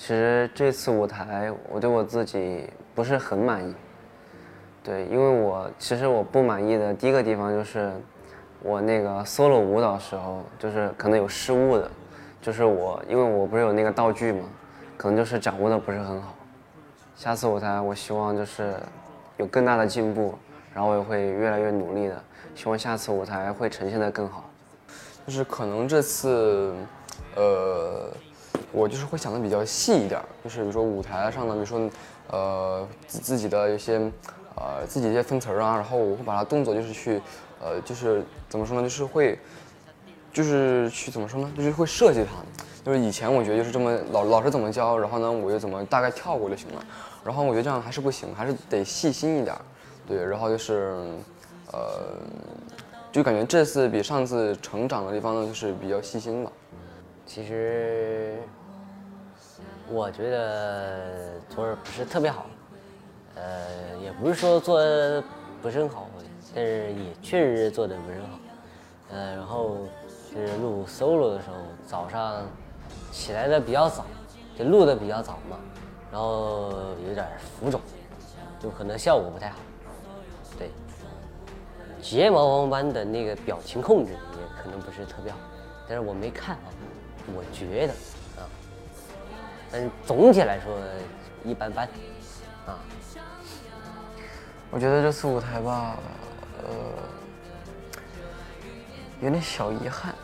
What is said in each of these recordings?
其实这次舞台，我对我自己不是很满意。对，因为我其实我不满意的第一个地方就是，我那个 solo 舞蹈时候，就是可能有失误的，就是我因为我不是有那个道具嘛，可能就是掌握的不是很好。下次舞台，我希望就是有更大的进步，然后我也会越来越努力的，希望下次舞台会呈现的更好。就是可能这次，呃。我就是会想的比较细一点，就是比如说舞台上的，比如说，呃，自自己的一些，呃，自己一些分词儿啊，然后我会把它动作就是去，呃，就是怎么说呢，就是会，就是去怎么说呢，就是会设计它。就是以前我觉得就是这么老老师怎么教，然后呢我就怎么大概跳过就行了。然后我觉得这样还是不行，还是得细心一点。对，然后就是，呃，就感觉这次比上次成长的地方呢，就是比较细心吧。其实。我觉得做的不是特别好，呃，也不是说做不是很好，但是也确实做的不是很好，呃，然后就是录 solo 的时候，早上起来的比较早，就录的比较早嘛，然后有点浮肿，就可能效果不太好，对，睫毛王般的那个表情控制也可能不是特别好，但是我没看啊，我觉得啊。但是总体来说一般般，啊。我觉得这次舞台吧，呃，有点小遗憾，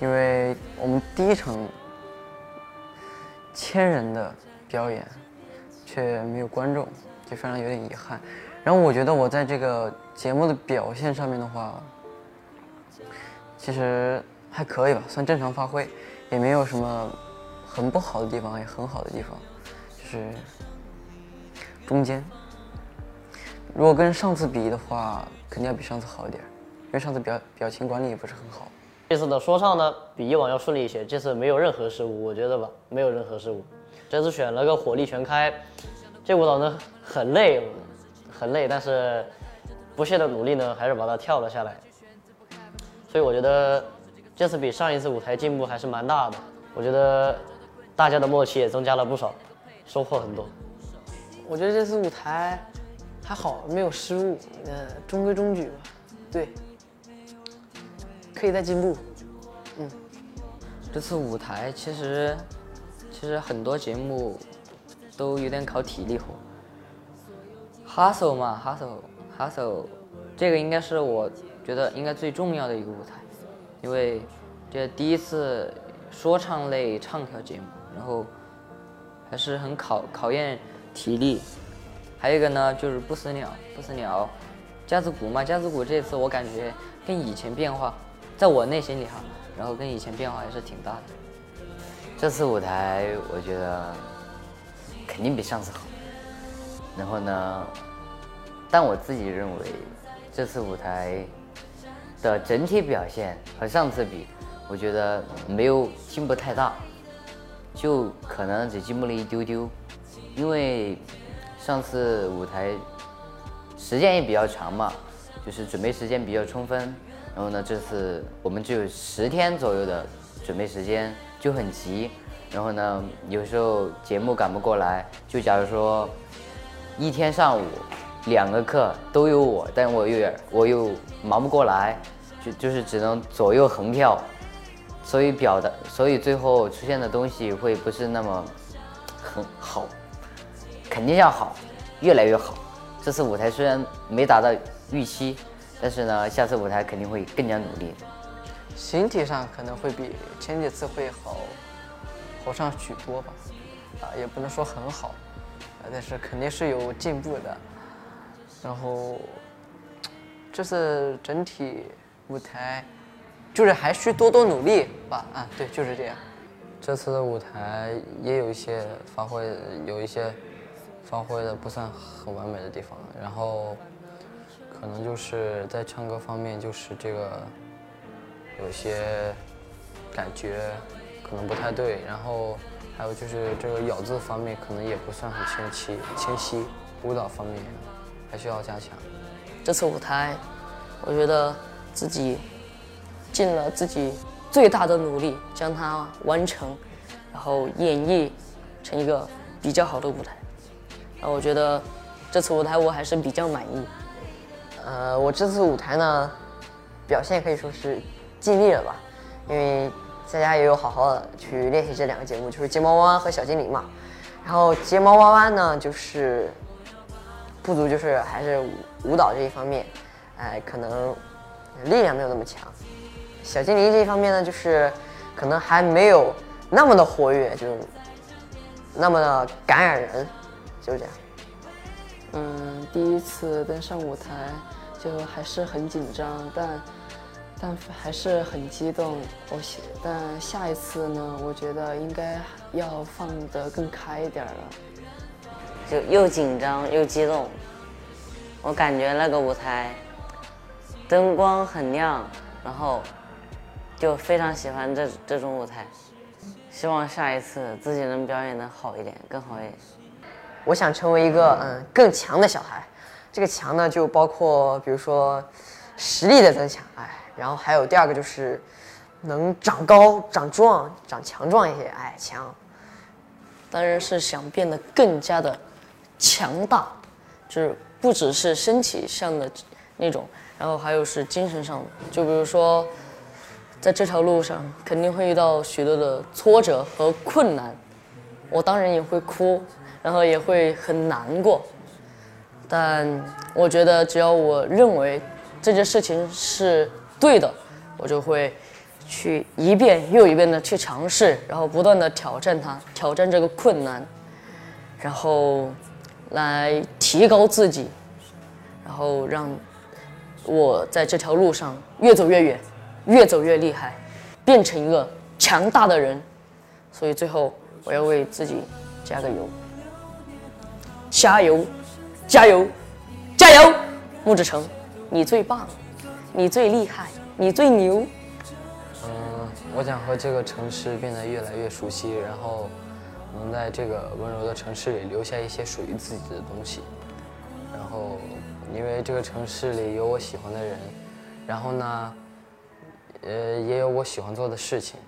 因为我们第一场千人的表演却没有观众，就非常有点遗憾。然后我觉得我在这个节目的表现上面的话，其实还可以吧，算正常发挥，也没有什么。很不好的地方，也很好的地方，就是中间。如果跟上次比的话，肯定要比上次好一点，因为上次表表情管理也不是很好。这次的说唱呢，比以往要顺利一些，这次没有任何失误，我觉得吧，没有任何失误。这次选了个火力全开，这舞蹈呢很累，很累，但是不懈的努力呢，还是把它跳了下来。所以我觉得这次比上一次舞台进步还是蛮大的，我觉得。大家的默契也增加了不少，收获很多。我觉得这次舞台还好，没有失误，呃，中规中矩吧。对，可以再进步。嗯，这次舞台其实其实很多节目都有点考体力活。hustle 嘛，hustle hustle，这个应该是我觉得应该最重要的一个舞台，因为这第一次说唱类唱跳节目。然后还是很考考验体力，还有一个呢就是不死鸟，不死鸟，架子鼓嘛，架子鼓这次我感觉跟以前变化，在我内心里哈，然后跟以前变化还是挺大的。这次舞台我觉得肯定比上次好，然后呢，但我自己认为这次舞台的整体表现和上次比，我觉得没有进步太大。就可能只进步了一丢丢，因为上次舞台时间也比较长嘛，就是准备时间比较充分。然后呢，这次我们只有十天左右的准备时间，就很急。然后呢，有时候节目赶不过来，就假如说一天上午两个课都有我，但我有点我又忙不过来，就就是只能左右横跳。所以表达，所以最后出现的东西会不是那么很好，肯定要好，越来越好。这次舞台虽然没达到预期，但是呢，下次舞台肯定会更加努力。形体上可能会比前几次会好，好上许多吧，啊，也不能说很好，但是肯定是有进步的。然后这次整体舞台。就是还需多多努力吧，啊，对，就是这样。这次的舞台也有一些发挥，有一些发挥的不算很完美的地方，然后可能就是在唱歌方面，就是这个有些感觉可能不太对，然后还有就是这个咬字方面可能也不算很清晰，清晰。舞蹈方面还需要加强。这次舞台，我觉得自己。尽了自己最大的努力将它完成，然后演绎成一个比较好的舞台。然后我觉得这次舞台我还是比较满意。呃，我这次舞台呢，表现可以说是尽力了吧，因为在家也有好好的去练习这两个节目，就是睫毛弯弯和小精灵嘛。然后睫毛弯弯呢，就是不足，就是还是舞蹈这一方面，哎，可能力量没有那么强。小精灵这一方面呢，就是可能还没有那么的活跃，就那么的感染人，就是这样。嗯，第一次登上舞台就还是很紧张，但但还是很激动。我希但下一次呢，我觉得应该要放得更开一点了。就又紧张又激动。我感觉那个舞台灯光很亮，然后就非常喜欢这这种舞台。希望下一次自己能表演的好一点，更好一点。我想成为一个嗯更强的小孩，这个强呢就包括比如说实力的增强，哎，然后还有第二个就是能长高、长壮、长强壮一些，哎，强。当然是想变得更加的强大，就是不只是身体上的那种，然后还有是精神上的。就比如说，在这条路上肯定会遇到许多的挫折和困难，我当然也会哭，然后也会很难过。但我觉得只要我认为这件事情是对的，我就会去一遍又一遍的去尝试，然后不断的挑战它，挑战这个困难，然后来提高自己，然后让我在这条路上越走越远，越走越厉害，变成一个强大的人。所以最后我要为自己加个油，加油，加油，加油！木志成，你最棒，你最厉害，你最牛。嗯，我想和这个城市变得越来越熟悉，然后能在这个温柔的城市里留下一些属于自己的东西。然后，因为这个城市里有我喜欢的人，然后呢，呃，也有我喜欢做的事情。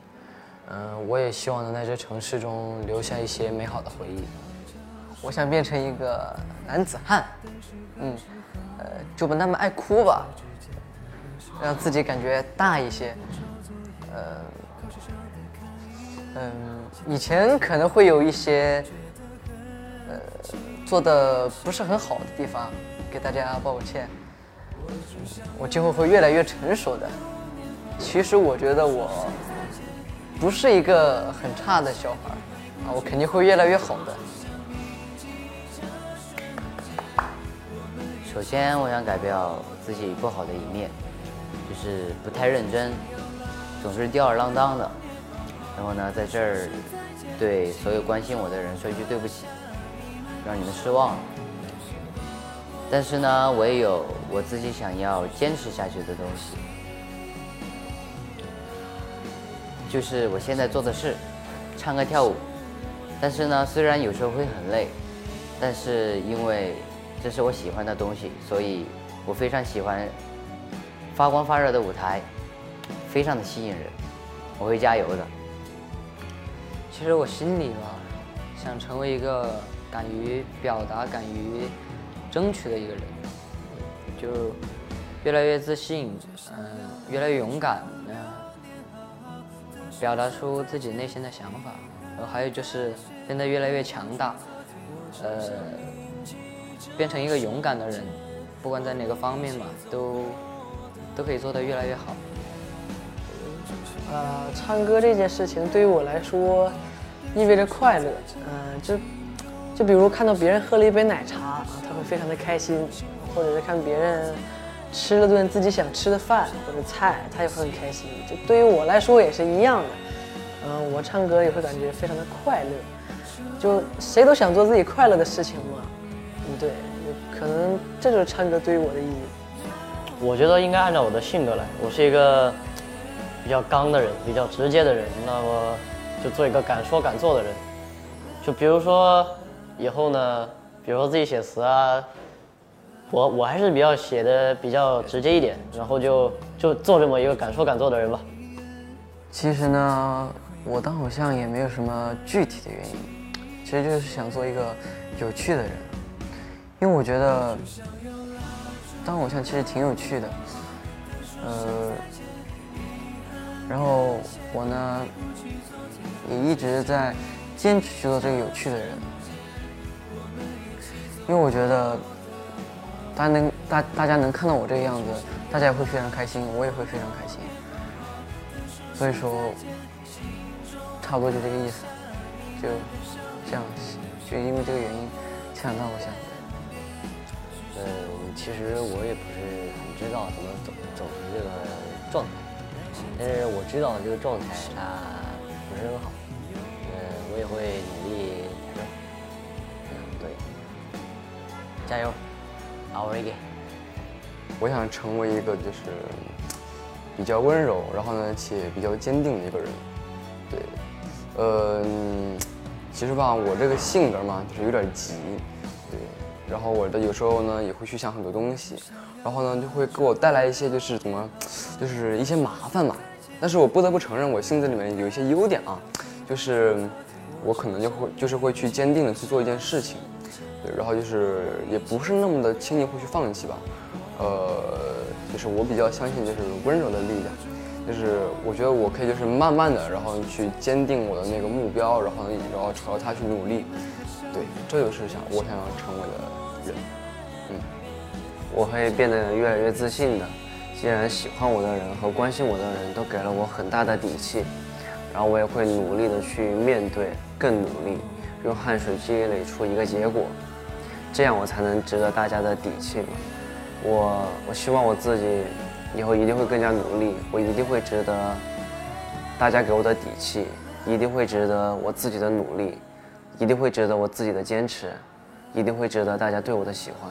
嗯，我也希望能在这城市中留下一些美好的回忆。我想变成一个男子汉，嗯，呃，就不那么爱哭吧，让自己感觉大一些。呃，嗯，以前可能会有一些，呃，做的不是很好的地方，给大家抱歉。我今后会越来越成熟的。其实我觉得我不是一个很差的小孩啊，我肯定会越来越好的。首先，我想改掉自己不好的一面，就是不太认真，总是吊儿郎当的。然后呢，在这儿对所有关心我的人说一句对不起，让你们失望了。但是呢，我也有我自己想要坚持下去的东西，就是我现在做的事，唱歌跳舞。但是呢，虽然有时候会很累，但是因为这是我喜欢的东西，所以我非常喜欢发光发热的舞台，非常的吸引人，我会加油的。其实我心里吧，想成为一个敢于表达、敢于争取的一个人，就越来越自信，嗯，越来越勇敢，嗯，表达出自己内心的想法，然后还有就是变得越来越强大，呃，变成一个勇敢的人，不管在哪个方面嘛，都都可以做得越来越好。呃，唱歌这件事情对于我来说意味着快乐。嗯、就就比如看到别人喝了一杯奶茶，啊他会非常的开心；或者是看别人吃了顿自己想吃的饭或者菜，他也会很开心。就对于我来说也是一样的。嗯、我唱歌也会感觉非常的快乐。就谁都想做自己快乐的事情嘛。嗯，对，可能这就是唱歌对于我的意义。我觉得应该按照我的性格来，我是一个比较刚的人，比较直接的人，那么就做一个敢说敢做的人。就比如说以后呢，比如说自己写词啊，我我还是比较写的比较直接一点，然后就就做这么一个敢说敢做的人吧。其实呢，我当偶像也没有什么具体的原因，其实就是想做一个有趣的人，因为我觉得当偶像其实挺有趣的，呃，然后我呢也一直在坚持去做这个有趣的人，因为我觉得大家能大大家能看到我这个样子，大家也会非常开心，我也会非常开心，所以说。差不多就这个意思，就这样，就因为这个原因想到我想。嗯，其实我也不是很知道怎么走走出这个状态，但是我知道这个状态它不是很好，嗯，我也会努力改正。嗯，对，加油，Our Reggae。我想成为一个就是比较温柔，然后呢且比较坚定的一个人，对。嗯，其实吧，我这个性格嘛，就是有点急，对。然后我的有时候呢，也会去想很多东西，然后呢，就会给我带来一些就是怎么，就是一些麻烦嘛。但是我不得不承认，我性子里面有一些优点啊，就是我可能就会就是会去坚定的去做一件事情，对。然后就是也不是那么的轻易会去放弃吧，呃，就是我比较相信就是温柔的力量。就是我觉得我可以就是慢慢的，然后去坚定我的那个目标，然后然后朝着它去努力。对，这就是想我想要成为的人。嗯，我会变得越来越自信的。既然喜欢我的人和关心我的人都给了我很大的底气，然后我也会努力的去面对，更努力，用汗水积累出一个结果，这样我才能值得大家的底气嘛。我我希望我自己。以后一定会更加努力，我一定会值得大家给我的底气，一定会值得我自己的努力，一定会值得我自己的坚持，一定会值得大家对我的喜欢。